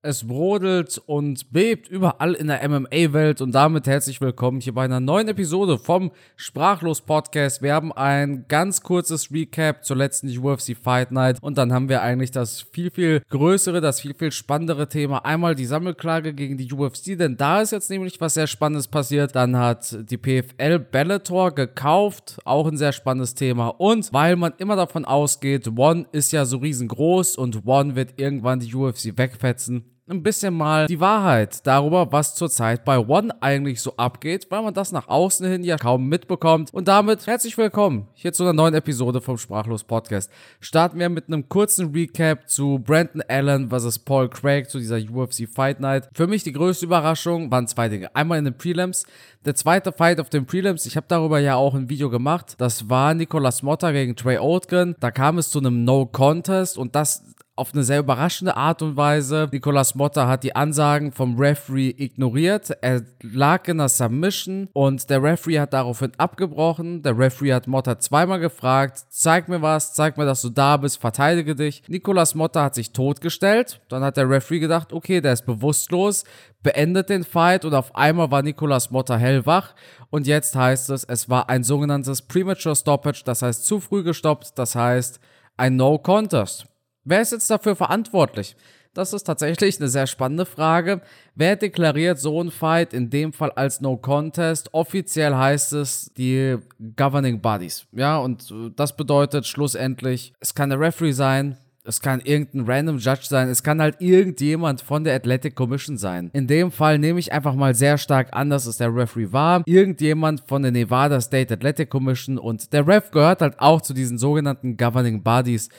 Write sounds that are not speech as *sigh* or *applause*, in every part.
Es brodelt und bebt überall in der MMA-Welt und damit herzlich willkommen hier bei einer neuen Episode vom Sprachlos Podcast. Wir haben ein ganz kurzes Recap zur letzten UFC Fight Night und dann haben wir eigentlich das viel, viel größere, das viel, viel spannendere Thema. Einmal die Sammelklage gegen die UFC, denn da ist jetzt nämlich was sehr Spannendes passiert. Dann hat die PFL Bellator gekauft, auch ein sehr spannendes Thema. Und weil man immer davon ausgeht, One ist ja so riesengroß und One wird irgendwann die UFC wegfetzen, ein bisschen mal die Wahrheit darüber, was zurzeit bei One eigentlich so abgeht, weil man das nach außen hin ja kaum mitbekommt. Und damit herzlich willkommen hier zu einer neuen Episode vom Sprachlos Podcast. Starten wir mit einem kurzen Recap zu Brandon Allen vs. Paul Craig zu dieser UFC Fight Night. Für mich die größte Überraschung waren zwei Dinge. Einmal in den Prelims. Der zweite Fight auf den Prelims, ich habe darüber ja auch ein Video gemacht. Das war Nicolas Motta gegen Trey Oldgren. Da kam es zu einem No Contest und das auf eine sehr überraschende Art und Weise. Nicolas Motta hat die Ansagen vom Referee ignoriert. Er lag in der Submission und der Referee hat daraufhin abgebrochen. Der Referee hat Motta zweimal gefragt, zeig mir was, zeig mir, dass du da bist, verteidige dich. Nicolas Motta hat sich totgestellt. Dann hat der Referee gedacht, okay, der ist bewusstlos, beendet den Fight und auf einmal war Nicolas Motta hellwach. Und jetzt heißt es, es war ein sogenanntes Premature Stoppage, das heißt zu früh gestoppt, das heißt ein No Contest. Wer ist jetzt dafür verantwortlich? Das ist tatsächlich eine sehr spannende Frage. Wer deklariert so ein Fight in dem Fall als No Contest? Offiziell heißt es die Governing Bodies. Ja, und das bedeutet schlussendlich, es kann der Referee sein, es kann irgendein random Judge sein, es kann halt irgendjemand von der Athletic Commission sein. In dem Fall nehme ich einfach mal sehr stark an, dass es der Referee war. Irgendjemand von der Nevada State Athletic Commission und der Ref gehört halt auch zu diesen sogenannten Governing Bodies.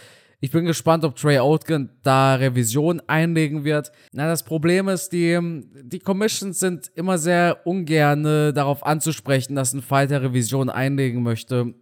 Ich bin gespannt, ob Trey Oatkin da Revision einlegen wird. Na, das Problem ist, die, die Commissions sind immer sehr ungern darauf anzusprechen, dass ein Fighter Revision einlegen möchte.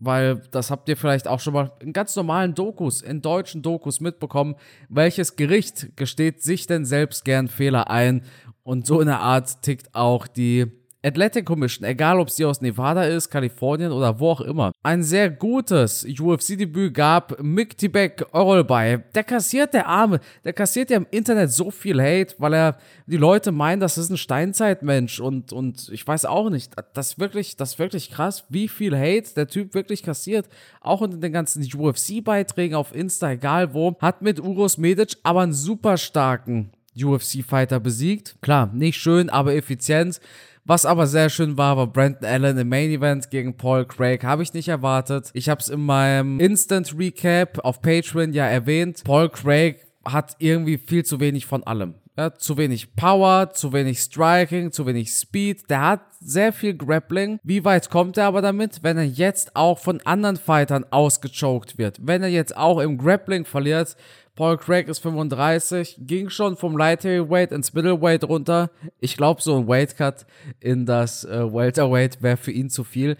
Weil das habt ihr vielleicht auch schon mal in ganz normalen Dokus, in deutschen Dokus mitbekommen. Welches Gericht gesteht sich denn selbst gern Fehler ein? Und so in der Art tickt auch die Athletic Commission, egal ob sie aus Nevada ist, Kalifornien oder wo auch immer, ein sehr gutes UFC-Debüt gab Mick Tibek Orolbay. Der kassiert der Arme, der kassiert ja im Internet so viel Hate, weil er die Leute meinen, das ist ein Steinzeitmensch und, und ich weiß auch nicht, das ist wirklich, das ist wirklich krass, wie viel Hate der Typ wirklich kassiert. Auch unter den ganzen UFC-Beiträgen auf Insta, egal wo, hat mit Uros Medic aber einen super starken UFC-Fighter besiegt. Klar, nicht schön, aber effizient. Was aber sehr schön war, war Brandon Allen im Main Event gegen Paul Craig. Habe ich nicht erwartet. Ich habe es in meinem Instant Recap auf Patreon ja erwähnt. Paul Craig hat irgendwie viel zu wenig von allem. Ja, zu wenig Power, zu wenig Striking, zu wenig Speed. Der hat sehr viel Grappling. Wie weit kommt er aber damit, wenn er jetzt auch von anderen Fightern ausgechoked wird? Wenn er jetzt auch im Grappling verliert, Paul Craig ist 35, ging schon vom Light Heavyweight ins Middleweight runter. Ich glaube, so ein Weightcut in das äh, Welterweight wäre für ihn zu viel.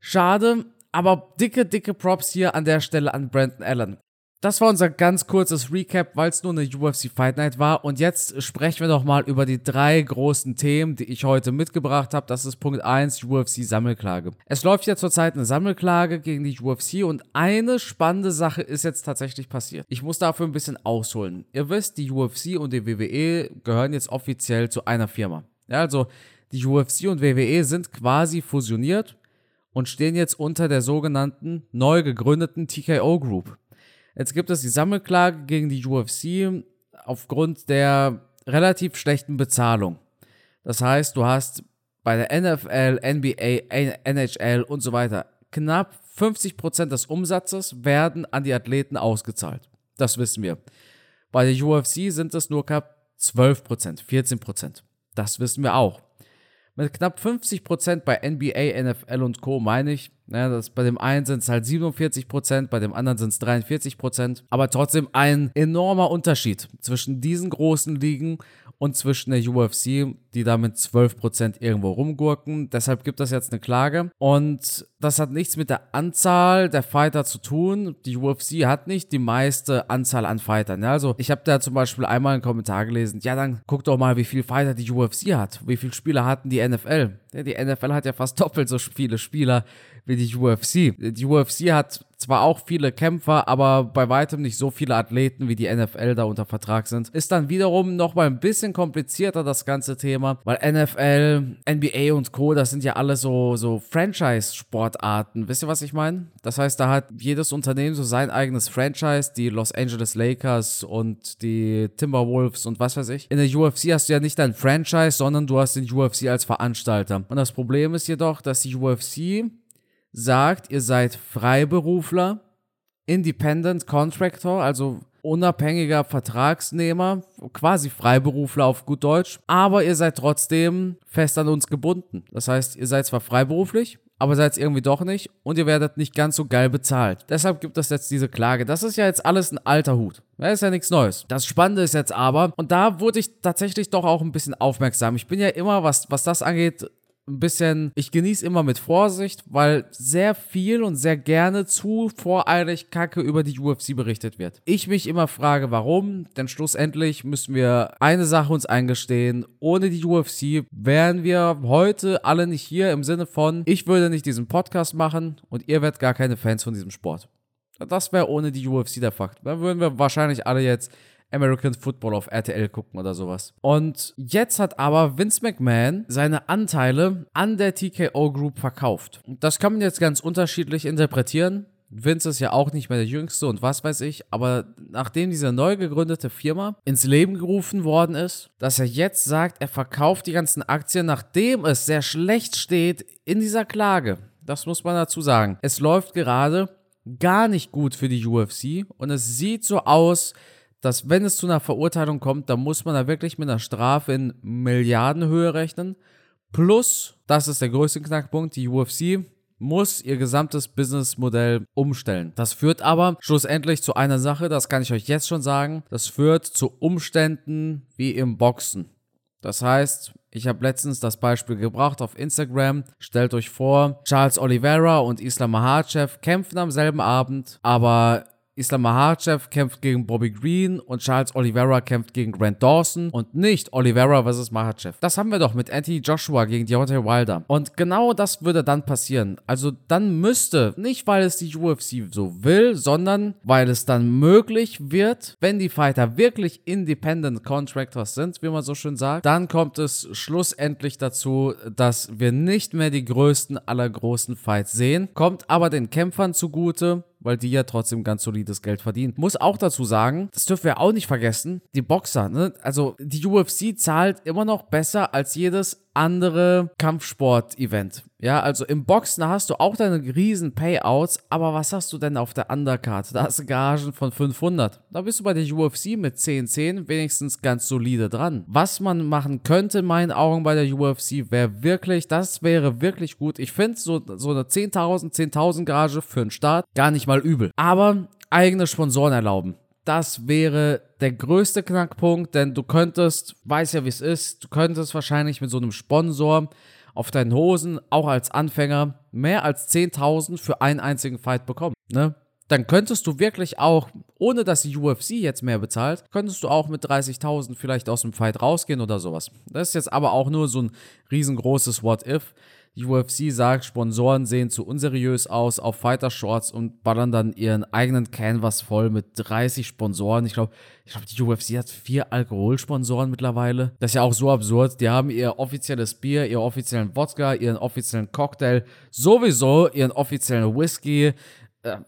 Schade, aber dicke, dicke Props hier an der Stelle an Brandon Allen. Das war unser ganz kurzes Recap, weil es nur eine UFC Fight Night war. Und jetzt sprechen wir doch mal über die drei großen Themen, die ich heute mitgebracht habe. Das ist Punkt 1, UFC Sammelklage. Es läuft ja zurzeit eine Sammelklage gegen die UFC und eine spannende Sache ist jetzt tatsächlich passiert. Ich muss dafür ein bisschen ausholen. Ihr wisst, die UFC und die WWE gehören jetzt offiziell zu einer Firma. Ja, also die UFC und WWE sind quasi fusioniert und stehen jetzt unter der sogenannten neu gegründeten TKO Group. Jetzt gibt es die Sammelklage gegen die UFC aufgrund der relativ schlechten Bezahlung. Das heißt, du hast bei der NFL, NBA, NHL und so weiter knapp 50% des Umsatzes werden an die Athleten ausgezahlt. Das wissen wir. Bei der UFC sind es nur knapp 12%, 14%. Das wissen wir auch. Mit knapp 50% bei NBA, NFL und Co. meine ich, ja, das, bei dem einen sind es halt 47%, bei dem anderen sind es 43%. Aber trotzdem ein enormer Unterschied zwischen diesen großen Ligen und zwischen der UFC, die da mit 12% irgendwo rumgurken. Deshalb gibt es jetzt eine Klage. Und das hat nichts mit der Anzahl der Fighter zu tun. Die UFC hat nicht die meiste Anzahl an Fightern. Ja, also ich habe da zum Beispiel einmal einen Kommentar gelesen. Ja, dann guck doch mal, wie viele Fighter die UFC hat. Wie viele Spieler hatten die NFL? Ja, die NFL hat ja fast doppelt so viele Spieler wie die UFC. Die UFC hat zwar auch viele Kämpfer, aber bei weitem nicht so viele Athleten, wie die NFL da unter Vertrag sind. Ist dann wiederum nochmal ein bisschen komplizierter, das ganze Thema, weil NFL, NBA und Co., das sind ja alle so, so Franchise-Sportarten. Wisst ihr, was ich meine? Das heißt, da hat jedes Unternehmen so sein eigenes Franchise, die Los Angeles Lakers und die Timberwolves und was weiß ich. In der UFC hast du ja nicht dein Franchise, sondern du hast den UFC als Veranstalter. Und das Problem ist jedoch, dass die UFC sagt, ihr seid Freiberufler, Independent Contractor, also unabhängiger Vertragsnehmer, quasi Freiberufler auf gut Deutsch, aber ihr seid trotzdem fest an uns gebunden. Das heißt, ihr seid zwar freiberuflich, aber seid es irgendwie doch nicht und ihr werdet nicht ganz so geil bezahlt. Deshalb gibt es jetzt diese Klage. Das ist ja jetzt alles ein alter Hut. Das ist ja nichts Neues. Das Spannende ist jetzt aber, und da wurde ich tatsächlich doch auch ein bisschen aufmerksam. Ich bin ja immer, was, was das angeht, ein bisschen, ich genieße immer mit Vorsicht, weil sehr viel und sehr gerne zu voreilig Kacke über die UFC berichtet wird. Ich mich immer frage, warum, denn schlussendlich müssen wir eine Sache uns eingestehen, ohne die UFC wären wir heute alle nicht hier im Sinne von, ich würde nicht diesen Podcast machen und ihr werdet gar keine Fans von diesem Sport. Das wäre ohne die UFC der Fakt. Dann würden wir wahrscheinlich alle jetzt American Football auf RTL gucken oder sowas. Und jetzt hat aber Vince McMahon seine Anteile an der TKO Group verkauft. Das kann man jetzt ganz unterschiedlich interpretieren. Vince ist ja auch nicht mehr der Jüngste und was weiß ich, aber nachdem diese neu gegründete Firma ins Leben gerufen worden ist, dass er jetzt sagt, er verkauft die ganzen Aktien, nachdem es sehr schlecht steht in dieser Klage. Das muss man dazu sagen. Es läuft gerade gar nicht gut für die UFC und es sieht so aus, dass wenn es zu einer Verurteilung kommt, dann muss man da wirklich mit einer Strafe in Milliardenhöhe rechnen. Plus, das ist der größte Knackpunkt, die UFC muss ihr gesamtes Businessmodell umstellen. Das führt aber schlussendlich zu einer Sache, das kann ich euch jetzt schon sagen, das führt zu Umständen wie im Boxen. Das heißt, ich habe letztens das Beispiel gebracht auf Instagram. Stellt euch vor, Charles Oliveira und Islam Makhachev kämpfen am selben Abend, aber Islam Makhachev kämpft gegen Bobby Green und Charles Oliveira kämpft gegen Grant Dawson und nicht Oliveira versus Makhachev. Das haben wir doch mit Anthony Joshua gegen Deontay Wilder. Und genau das würde dann passieren. Also dann müsste, nicht weil es die UFC so will, sondern weil es dann möglich wird, wenn die Fighter wirklich Independent Contractors sind, wie man so schön sagt, dann kommt es schlussendlich dazu, dass wir nicht mehr die größten aller großen Fights sehen, kommt aber den Kämpfern zugute, weil die ja trotzdem ganz solides Geld verdienen. Muss auch dazu sagen, das dürfen wir auch nicht vergessen, die Boxer, ne? Also die UFC zahlt immer noch besser als jedes andere Kampfsport-Event. Ja, also im Boxen hast du auch deine riesen Payouts, aber was hast du denn auf der Undercard? Da hast du Gagen von 500. Da bist du bei der UFC mit 10, 10 wenigstens ganz solide dran. Was man machen könnte, in meinen Augen bei der UFC, wäre wirklich, das wäre wirklich gut. Ich finde so, so eine 10.000, 10.000 Gage für einen Start gar nicht mal übel. Aber eigene Sponsoren erlauben das wäre der größte Knackpunkt, denn du könntest, weiß ja wie es ist, du könntest wahrscheinlich mit so einem Sponsor auf deinen Hosen, auch als Anfänger, mehr als 10.000 für einen einzigen Fight bekommen. Ne? Dann könntest du wirklich auch, ohne dass die UFC jetzt mehr bezahlt, könntest du auch mit 30.000 vielleicht aus dem Fight rausgehen oder sowas. Das ist jetzt aber auch nur so ein riesengroßes What-If. Die UFC sagt, Sponsoren sehen zu unseriös aus auf Fighter Shorts und ballern dann ihren eigenen Canvas voll mit 30 Sponsoren. Ich glaube, ich glaube, die UFC hat vier Alkoholsponsoren mittlerweile. Das ist ja auch so absurd. Die haben ihr offizielles Bier, ihren offiziellen Wodka, ihren offiziellen Cocktail, sowieso ihren offiziellen Whisky. Äh,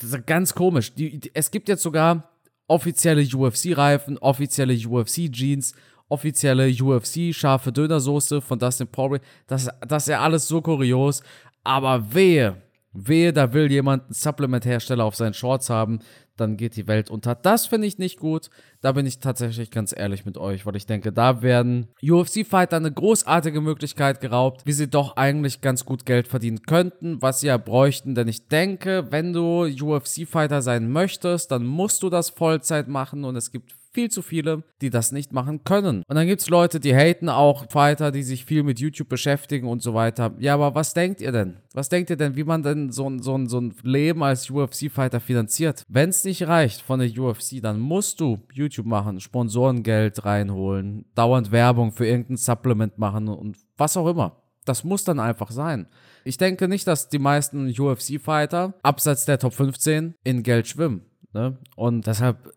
das ist ganz komisch. Es gibt jetzt sogar offizielle UFC-Reifen, offizielle UFC-Jeans offizielle UFC scharfe Dönersoße von Dustin Poirier. Das, das ist ja alles so kurios. Aber wehe, wehe, da will jemand einen Supplement-Hersteller auf seinen Shorts haben, dann geht die Welt unter. Das finde ich nicht gut. Da bin ich tatsächlich ganz ehrlich mit euch, weil ich denke, da werden UFC-Fighter eine großartige Möglichkeit geraubt, wie sie doch eigentlich ganz gut Geld verdienen könnten, was sie ja bräuchten. Denn ich denke, wenn du UFC-Fighter sein möchtest, dann musst du das Vollzeit machen und es gibt viel zu viele, die das nicht machen können. Und dann gibt es Leute, die haten auch Fighter, die sich viel mit YouTube beschäftigen und so weiter. Ja, aber was denkt ihr denn? Was denkt ihr denn, wie man denn so, so, so ein Leben als UFC-Fighter finanziert? Wenn es nicht reicht von der UFC, dann musst du YouTube machen, Sponsorengeld reinholen, dauernd Werbung für irgendein Supplement machen und was auch immer. Das muss dann einfach sein. Ich denke nicht, dass die meisten UFC-Fighter abseits der Top 15 in Geld schwimmen. Ne? Und deshalb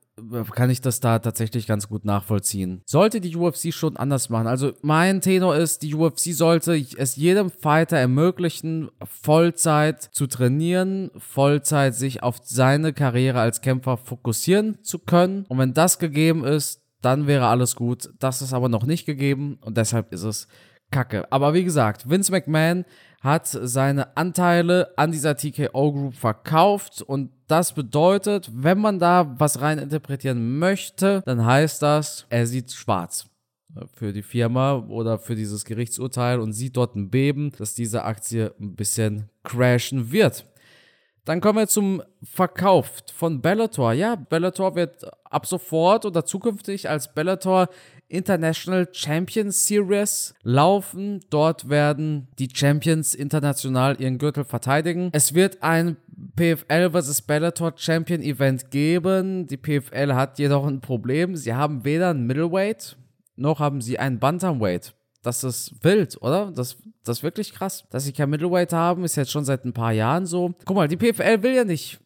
kann ich das da tatsächlich ganz gut nachvollziehen. Sollte die UFC schon anders machen. Also mein Tenor ist, die UFC sollte es jedem Fighter ermöglichen, Vollzeit zu trainieren, Vollzeit sich auf seine Karriere als Kämpfer fokussieren zu können. Und wenn das gegeben ist, dann wäre alles gut. Das ist aber noch nicht gegeben und deshalb ist es Kacke. Aber wie gesagt, Vince McMahon hat seine Anteile an dieser TKO Group verkauft und das bedeutet, wenn man da was rein interpretieren möchte, dann heißt das, er sieht schwarz für die Firma oder für dieses Gerichtsurteil und sieht dort ein Beben, dass diese Aktie ein bisschen crashen wird. Dann kommen wir zum Verkauf von Bellator. Ja, Bellator wird ab sofort oder zukünftig als Bellator International Champions Series laufen. Dort werden die Champions international ihren Gürtel verteidigen. Es wird ein PFL vs. Bellator Champion Event geben. Die PFL hat jedoch ein Problem. Sie haben weder ein Middleweight noch haben sie einen Bantamweight. Das ist wild, oder? Das, das ist wirklich krass. Dass sie kein Middleweight haben, ist jetzt schon seit ein paar Jahren so. Guck mal, die PFL will ja nicht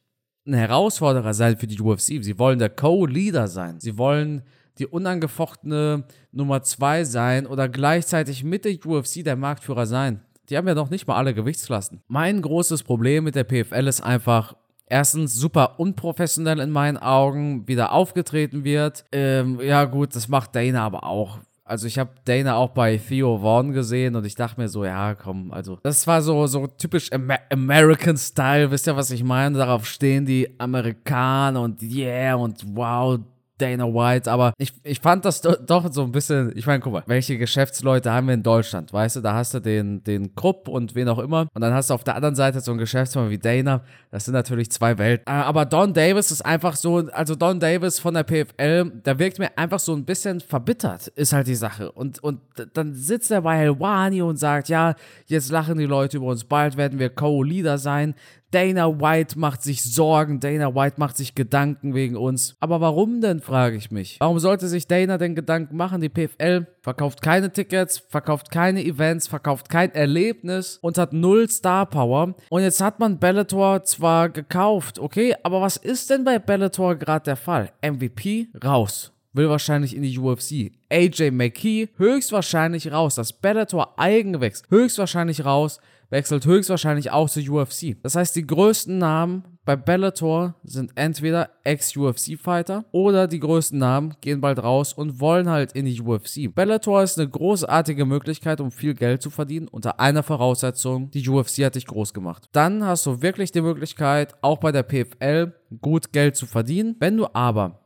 ein Herausforderer sein für die UFC. Sie wollen der Co-Leader sein. Sie wollen die unangefochtene Nummer 2 sein oder gleichzeitig mit der UFC der Marktführer sein. Die haben ja noch nicht mal alle Gewichtsklassen. Mein großes Problem mit der PFL ist einfach, erstens super unprofessionell in meinen Augen wieder aufgetreten wird. Ähm, ja gut, das macht Dana aber auch also ich habe Dana auch bei Theo Vaughn gesehen und ich dachte mir so, ja, komm, also das war so so typisch Amer American Style, wisst ihr, was ich meine? Darauf stehen die Amerikaner und yeah und wow, Dana White, aber ich, ich fand das do, doch so ein bisschen, ich meine, guck mal, welche Geschäftsleute haben wir in Deutschland, weißt du, da hast du den, den Krupp und wen auch immer und dann hast du auf der anderen Seite so einen Geschäftsmann wie Dana, das sind natürlich zwei Welten, äh, aber Don Davis ist einfach so, also Don Davis von der PFL, der wirkt mir einfach so ein bisschen verbittert, ist halt die Sache. Und, und dann sitzt er bei Helwani und sagt, ja, jetzt lachen die Leute über uns, bald werden wir Co-Leader sein, Dana White macht sich Sorgen, Dana White macht sich Gedanken wegen uns. Aber warum denn, frage ich mich. Warum sollte sich Dana denn Gedanken machen? Die PFL verkauft keine Tickets, verkauft keine Events, verkauft kein Erlebnis und hat null Star Power. Und jetzt hat man Bellator zwar gekauft, okay, aber was ist denn bei Bellator gerade der Fall? MVP raus will wahrscheinlich in die UFC. AJ McKee höchstwahrscheinlich raus. Das Bellator Eigengewächs höchstwahrscheinlich raus wechselt höchstwahrscheinlich auch zur UFC. Das heißt, die größten Namen bei Bellator sind entweder Ex-UFC-Fighter oder die größten Namen gehen bald raus und wollen halt in die UFC. Bellator ist eine großartige Möglichkeit, um viel Geld zu verdienen, unter einer Voraussetzung, die UFC hat dich groß gemacht. Dann hast du wirklich die Möglichkeit, auch bei der PFL gut Geld zu verdienen. Wenn du aber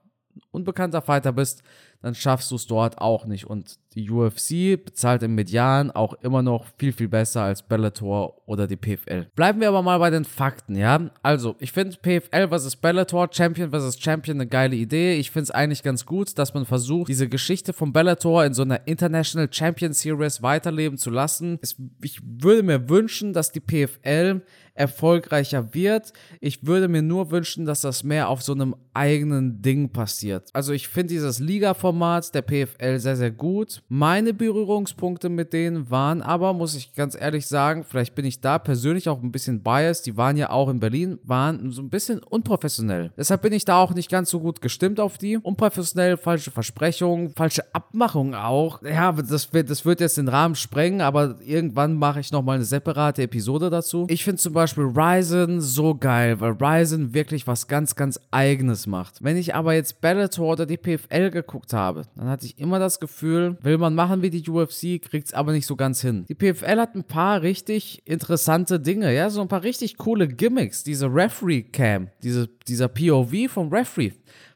unbekannter Fighter bist, dann schaffst du es dort auch nicht. Und die UFC bezahlt im Median auch immer noch viel, viel besser als Bellator oder die PFL. Bleiben wir aber mal bei den Fakten, ja? Also, ich finde PFL vs. Bellator, Champion vs. Champion eine geile Idee. Ich finde es eigentlich ganz gut, dass man versucht, diese Geschichte von Bellator in so einer International Champion Series weiterleben zu lassen. ich würde mir wünschen, dass die PFL erfolgreicher wird. Ich würde mir nur wünschen, dass das mehr auf so einem eigenen Ding passiert. Also ich finde dieses Liga-Format der PFL sehr, sehr gut. Meine Berührungspunkte mit denen waren aber, muss ich ganz ehrlich sagen, vielleicht bin ich da persönlich auch ein bisschen biased, die waren ja auch in Berlin, waren so ein bisschen unprofessionell. Deshalb bin ich da auch nicht ganz so gut gestimmt auf die. Unprofessionell, falsche Versprechungen, falsche Abmachungen auch. Ja, das wird, das wird jetzt den Rahmen sprengen, aber irgendwann mache ich nochmal eine separate Episode dazu. Ich finde zum Beispiel Beispiel Ryzen so geil, weil Ryzen wirklich was ganz, ganz Eigenes macht. Wenn ich aber jetzt Bellator oder die PFL geguckt habe, dann hatte ich immer das Gefühl, will man machen wie die UFC, kriegt es aber nicht so ganz hin. Die PFL hat ein paar richtig interessante Dinge, ja, so ein paar richtig coole Gimmicks. Diese Referee-Cam, diese, dieser POV vom Referee,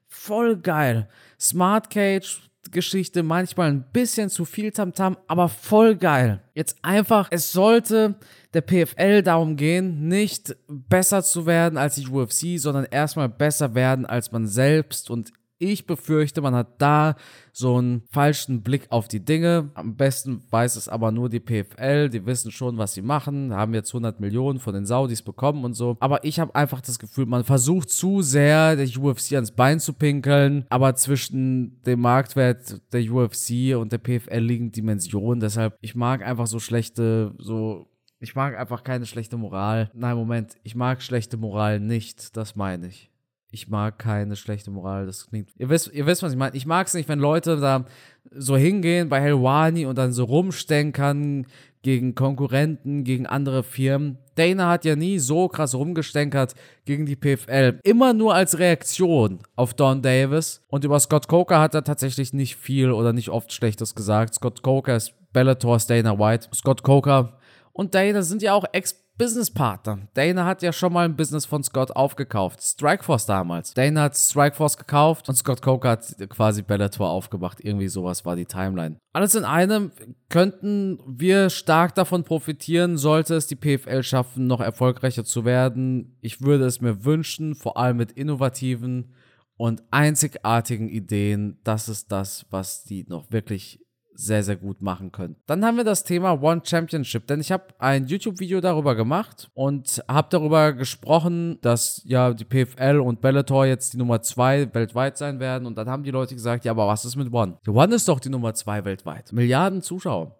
voll geil. Smart Cage, Geschichte, manchmal ein bisschen zu viel Tamtam, -Tam, aber voll geil. Jetzt einfach, es sollte der PFL darum gehen, nicht besser zu werden als die UFC, sondern erstmal besser werden als man selbst und ich befürchte, man hat da so einen falschen Blick auf die Dinge. Am besten weiß es aber nur die PFL. Die wissen schon, was sie machen. Haben jetzt 100 Millionen von den Saudis bekommen und so. Aber ich habe einfach das Gefühl, man versucht zu sehr, der UFC ans Bein zu pinkeln. Aber zwischen dem Marktwert der UFC und der PFL liegen Dimensionen. Deshalb, ich mag einfach so schlechte, so Ich mag einfach keine schlechte Moral. Nein, Moment, ich mag schlechte Moral nicht, das meine ich. Ich mag keine schlechte Moral. Das klingt. Ihr wisst, ihr wisst, was ich meine. Ich mag es nicht, wenn Leute da so hingehen bei Helwani und dann so rumstenkern gegen Konkurrenten, gegen andere Firmen. Dana hat ja nie so krass rumgestenkert gegen die PFL. Immer nur als Reaktion auf Don Davis. Und über Scott Coker hat er tatsächlich nicht viel oder nicht oft Schlechtes gesagt. Scott Coker ist Bellator's Dana White. Scott Coker und Dana sind ja auch ex Businesspartner. Dana hat ja schon mal ein Business von Scott aufgekauft. Strikeforce damals. Dana hat Strikeforce gekauft und Scott Coker hat quasi Bellator aufgemacht. Irgendwie sowas war die Timeline. Alles in einem könnten wir stark davon profitieren, sollte es die PFL schaffen, noch erfolgreicher zu werden. Ich würde es mir wünschen, vor allem mit innovativen und einzigartigen Ideen. Das ist das, was die noch wirklich sehr, sehr gut machen können. Dann haben wir das Thema One Championship, denn ich habe ein YouTube-Video darüber gemacht und habe darüber gesprochen, dass ja die PFL und Bellator jetzt die Nummer 2 weltweit sein werden und dann haben die Leute gesagt, ja, aber was ist mit One? Die One ist doch die Nummer 2 weltweit. Milliarden Zuschauer.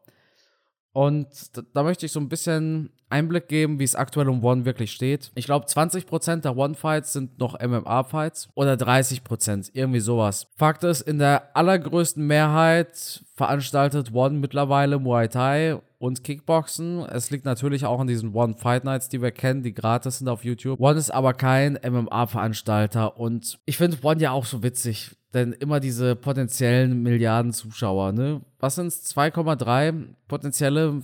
Und da, da, möchte ich so ein bisschen Einblick geben, wie es aktuell um One wirklich steht. Ich glaube, 20% der One-Fights sind noch MMA-Fights oder 30%, irgendwie sowas. Fakt ist, in der allergrößten Mehrheit veranstaltet One mittlerweile Muay Thai und Kickboxen. Es liegt natürlich auch an diesen One Fight Nights, die wir kennen, die gratis sind auf YouTube. One ist aber kein MMA-Veranstalter und ich finde One ja auch so witzig denn immer diese potenziellen Milliarden Zuschauer, ne? Was sind es? 2,3 potenzielle,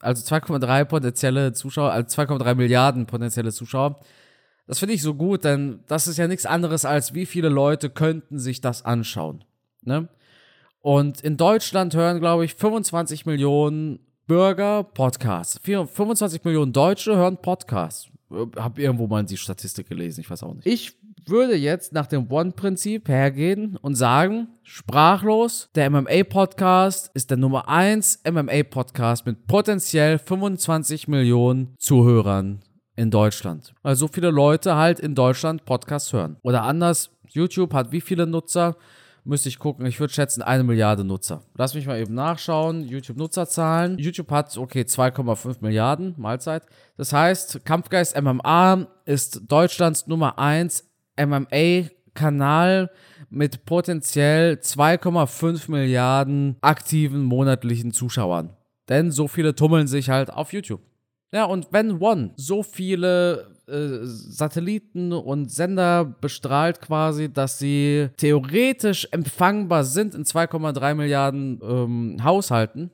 also 2,3 potenzielle Zuschauer, also 2,3 Milliarden potenzielle Zuschauer. Das finde ich so gut, denn das ist ja nichts anderes als wie viele Leute könnten sich das anschauen, ne? Und in Deutschland hören, glaube ich, 25 Millionen Bürger Podcasts. 25 Millionen Deutsche hören Podcasts. Hab irgendwo mal die Statistik gelesen, ich weiß auch nicht. Ich würde jetzt nach dem One-Prinzip hergehen und sagen, sprachlos, der MMA-Podcast ist der Nummer 1 MMA-Podcast mit potenziell 25 Millionen Zuhörern in Deutschland. Weil so viele Leute halt in Deutschland Podcasts hören. Oder anders, YouTube hat wie viele Nutzer? Müsste ich gucken. Ich würde schätzen, eine Milliarde Nutzer. Lass mich mal eben nachschauen. YouTube-Nutzerzahlen. YouTube hat, okay, 2,5 Milliarden Mahlzeit. Das heißt, Kampfgeist MMA ist Deutschlands Nummer 1 MMA-Kanal mit potenziell 2,5 Milliarden aktiven monatlichen Zuschauern. Denn so viele tummeln sich halt auf YouTube. Ja, und wenn One so viele äh, Satelliten und Sender bestrahlt quasi, dass sie theoretisch empfangbar sind in 2,3 Milliarden ähm, Haushalten,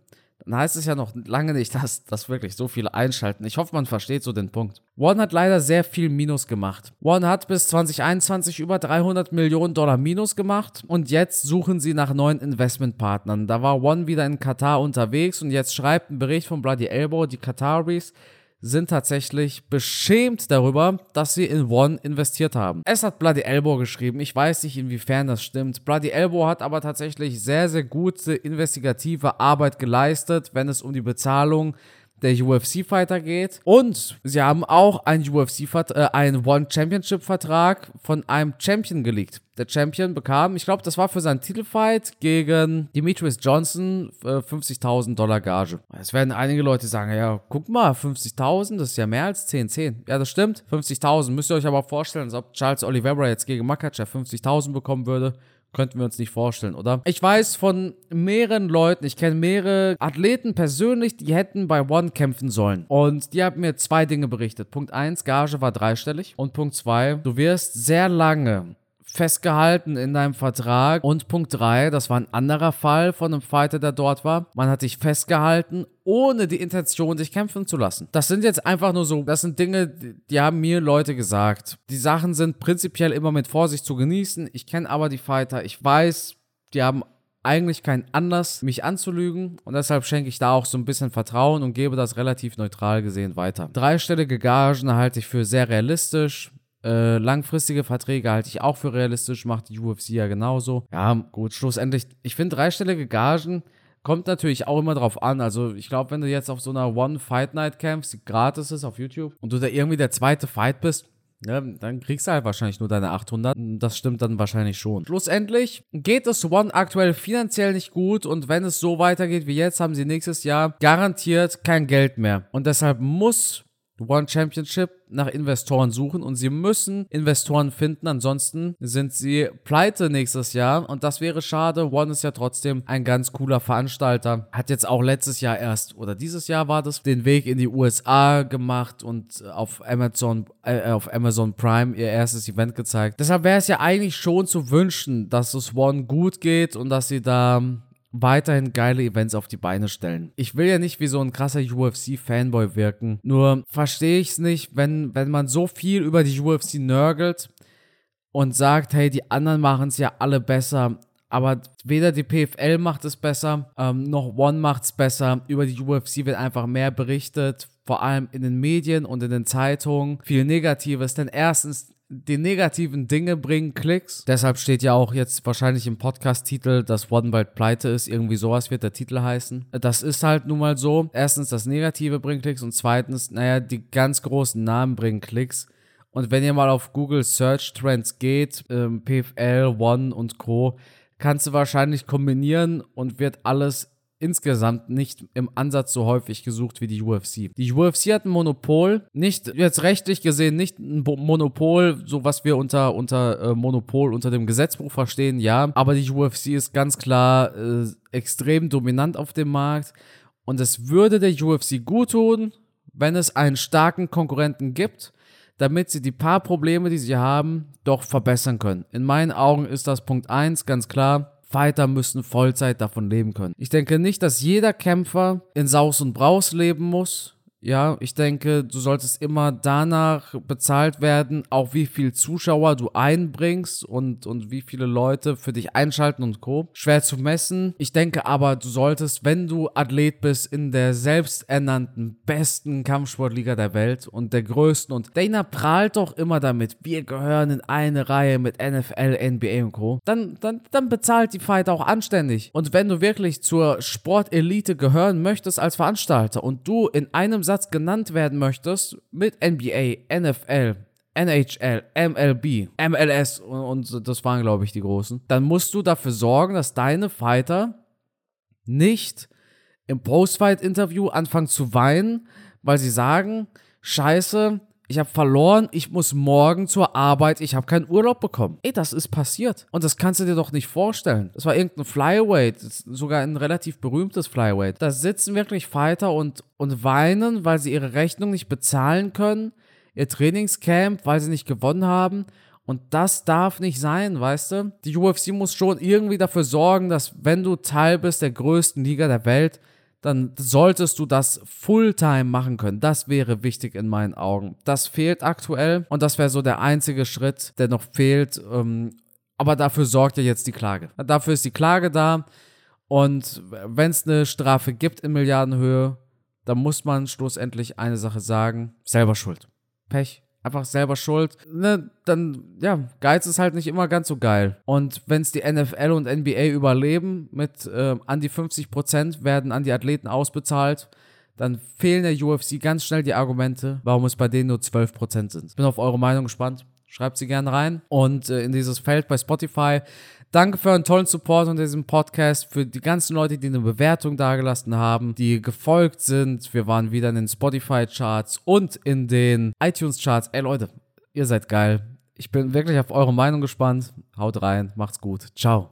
dann heißt es ja noch lange nicht, *laughs* dass, dass wirklich so viele einschalten. Ich hoffe, man versteht so den Punkt. One hat leider sehr viel Minus gemacht. One hat bis 2021 über 300 Millionen Dollar Minus gemacht und jetzt suchen sie nach neuen Investmentpartnern. Da war One wieder in Katar unterwegs und jetzt schreibt ein Bericht von Bloody Elbow, die Kataris sind tatsächlich beschämt darüber, dass sie in One investiert haben. Es hat Bloody Elbow geschrieben. Ich weiß nicht, inwiefern das stimmt. Bloody Elbow hat aber tatsächlich sehr, sehr gute investigative Arbeit geleistet, wenn es um die Bezahlung der UFC-Fighter geht. Und sie haben auch einen UFC, äh, einen One Championship-Vertrag von einem Champion geleakt. Der Champion bekam, ich glaube, das war für seinen Titelfight gegen Demetrius Johnson äh, 50.000 Dollar Gage. Es werden einige Leute sagen, ja, guck mal, 50.000, das ist ja mehr als 10, 10. Ja, das stimmt, 50.000. Müsst ihr euch aber vorstellen, als ob Charles Oliveira jetzt gegen Makachev 50.000 bekommen würde. Könnten wir uns nicht vorstellen, oder? Ich weiß von mehreren Leuten, ich kenne mehrere Athleten persönlich, die hätten bei One kämpfen sollen. Und die haben mir zwei Dinge berichtet. Punkt 1, Gage war dreistellig. Und Punkt 2, du wirst sehr lange festgehalten in deinem Vertrag. Und Punkt 3, das war ein anderer Fall von einem Fighter, der dort war. Man hat dich festgehalten, ohne die Intention, dich kämpfen zu lassen. Das sind jetzt einfach nur so, das sind Dinge, die haben mir Leute gesagt. Die Sachen sind prinzipiell immer mit Vorsicht zu genießen. Ich kenne aber die Fighter. Ich weiß, die haben eigentlich keinen Anlass, mich anzulügen und deshalb schenke ich da auch so ein bisschen Vertrauen und gebe das relativ neutral gesehen weiter. Dreistellige Gagen halte ich für sehr realistisch. Äh, langfristige Verträge halte ich auch für realistisch, macht die UFC ja genauso. Ja, gut, schlussendlich, ich finde dreistellige Gagen kommt natürlich auch immer drauf an. Also ich glaube, wenn du jetzt auf so einer One Fight Night kämpfst, die gratis ist auf YouTube und du da irgendwie der zweite Fight bist, Ja, dann kriegst du halt wahrscheinlich nur deine 800. Das stimmt dann wahrscheinlich schon. Schlussendlich geht es One aktuell finanziell nicht gut und wenn es so weitergeht wie jetzt, haben sie nächstes Jahr garantiert kein Geld mehr. Und deshalb muss One Championship nach Investoren suchen und sie müssen Investoren finden, ansonsten sind sie pleite nächstes Jahr und das wäre schade. One ist ja trotzdem ein ganz cooler Veranstalter. Hat jetzt auch letztes Jahr erst oder dieses Jahr war das den Weg in die USA gemacht und auf Amazon äh, auf Amazon Prime ihr erstes Event gezeigt. Deshalb wäre es ja eigentlich schon zu wünschen, dass es One gut geht und dass sie da weiterhin geile Events auf die Beine stellen. Ich will ja nicht wie so ein krasser UFC-Fanboy wirken. Nur verstehe ich es nicht, wenn, wenn man so viel über die UFC nörgelt und sagt, hey, die anderen machen es ja alle besser. Aber weder die PFL macht es besser, ähm, noch One macht es besser. Über die UFC wird einfach mehr berichtet, vor allem in den Medien und in den Zeitungen. Viel Negatives, denn erstens die negativen Dinge bringen Klicks. Deshalb steht ja auch jetzt wahrscheinlich im Podcast-Titel, dass One bald pleite ist. Irgendwie sowas wird der Titel heißen. Das ist halt nun mal so. Erstens, das Negative bringt Klicks und zweitens, naja, die ganz großen Namen bringen Klicks. Und wenn ihr mal auf Google Search Trends geht, ähm, PFL, One und Co., kannst du wahrscheinlich kombinieren und wird alles insgesamt nicht im Ansatz so häufig gesucht wie die UFC. Die UFC hat ein Monopol, nicht jetzt rechtlich gesehen nicht ein Monopol, so was wir unter unter äh, Monopol unter dem Gesetzbuch verstehen, ja, aber die UFC ist ganz klar äh, extrem dominant auf dem Markt und es würde der UFC gut tun, wenn es einen starken Konkurrenten gibt, damit sie die paar Probleme, die sie haben, doch verbessern können. In meinen Augen ist das Punkt 1 ganz klar Fighter müssen Vollzeit davon leben können. Ich denke nicht, dass jeder Kämpfer in Saus und Braus leben muss. Ja, ich denke, du solltest immer danach bezahlt werden, auch wie viel Zuschauer du einbringst und, und wie viele Leute für dich einschalten und Co. Schwer zu messen. Ich denke aber, du solltest, wenn du Athlet bist, in der selbsternannten besten Kampfsportliga der Welt und der größten und Dana prahlt doch immer damit, wir gehören in eine Reihe mit NFL, NBA und Co. Dann, dann, dann bezahlt die Fight auch anständig. Und wenn du wirklich zur Sportelite gehören möchtest als Veranstalter und du in einem Satz Satz genannt werden möchtest mit NBA, NFL, NHL, MLB, MLS und, das waren, glaube ich, die großen, dann musst du dafür sorgen, dass deine Fighter nicht im Post-Fight-Interview anfangen zu weinen, weil sie sagen, scheiße, ich habe verloren, ich muss morgen zur Arbeit, ich habe keinen Urlaub bekommen. Ey, das ist passiert. Und das kannst du dir doch nicht vorstellen. Das war irgendein Flyweight, sogar ein relativ berühmtes Flyweight. Da sitzen wirklich Fighter und, und weinen, weil sie ihre Rechnung nicht bezahlen können, ihr Trainingscamp, weil sie nicht gewonnen haben. Und das darf nicht sein, weißt du? Die UFC muss schon irgendwie dafür sorgen, dass wenn du Teil bist der größten Liga der Welt, dann solltest du das Fulltime machen können. Das wäre wichtig in meinen Augen. Das fehlt aktuell und das wäre so der einzige Schritt, der noch fehlt. Ähm, aber dafür sorgt ja jetzt die Klage. Dafür ist die Klage da. Und wenn es eine Strafe gibt in Milliardenhöhe, dann muss man schlussendlich eine Sache sagen: selber schuld. Pech, einfach selber schuld, ne, dann, ja, Geiz ist halt nicht immer ganz so geil. Und wenn es die NFL und NBA überleben, mit äh, an die 50 Prozent werden an die Athleten ausbezahlt, dann fehlen der UFC ganz schnell die Argumente, warum es bei denen nur 12 Prozent sind. Bin auf eure Meinung gespannt. Schreibt sie gerne rein. Und äh, in dieses Feld bei Spotify Danke für euren tollen Support unter diesem Podcast, für die ganzen Leute, die eine Bewertung dagelassen haben, die gefolgt sind. Wir waren wieder in den Spotify-Charts und in den iTunes-Charts. Ey Leute, ihr seid geil. Ich bin wirklich auf eure Meinung gespannt. Haut rein, macht's gut. Ciao.